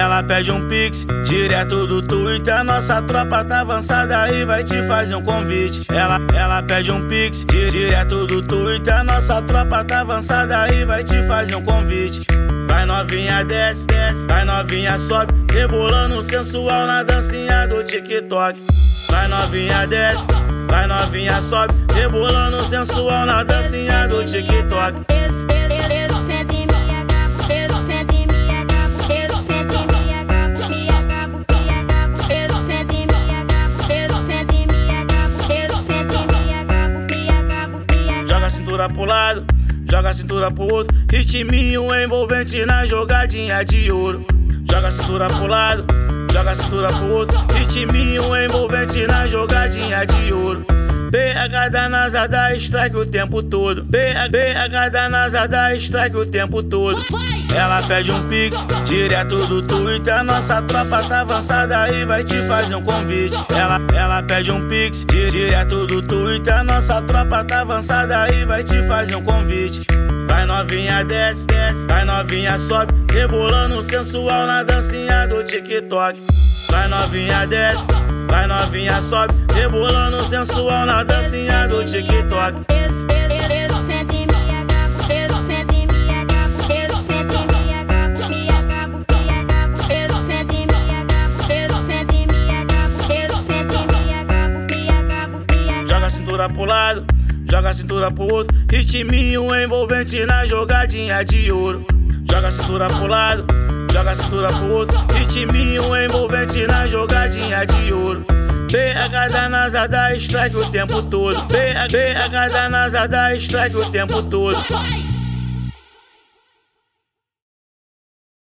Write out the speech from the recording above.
Ela pede um pix direto do Twitter. Nossa tropa tá avançada e vai te fazer um convite. Ela, ela pede um pix direto do Twitter. Nossa tropa tá avançada e vai te fazer um convite. Vai novinha desce, desce, vai novinha sobe, rebolando sensual na dancinha do TikTok. Vai novinha desce, vai novinha sobe, rebolando sensual na dancinha do TikTok. Cintura pro lado, joga a cintura pro outro. Ritminho envolvente na jogadinha de ouro. Joga a cintura pro lado, joga a cintura pro outro. Ritminho envolvente na jogadinha de ouro. BH da NASA da strike o tempo todo. BH, da NASA da strike o tempo todo. Ela pede um pix direto do Twitter. Nossa tropa tá avançada e vai te fazer um convite. Ela, ela pede um pix direto do Twitter. Nossa tropa tá avançada e vai te fazer um convite. Vai novinha desce, desce, vai novinha sobe, rebolando sensual na dancinha do TikTok. Vai novinha desce, vai novinha sobe, rebolando sensual na dancinha do TikTok. Cintura pro lado, joga a cintura pro outro. Ritminho envolvente na jogadinha de ouro. Joga a cintura pro lado, joga a cintura pro outro. Ritminho envolvente na jogadinha de ouro. BH da NASA da strike o tempo todo. BH, da NASA da strike o tempo todo.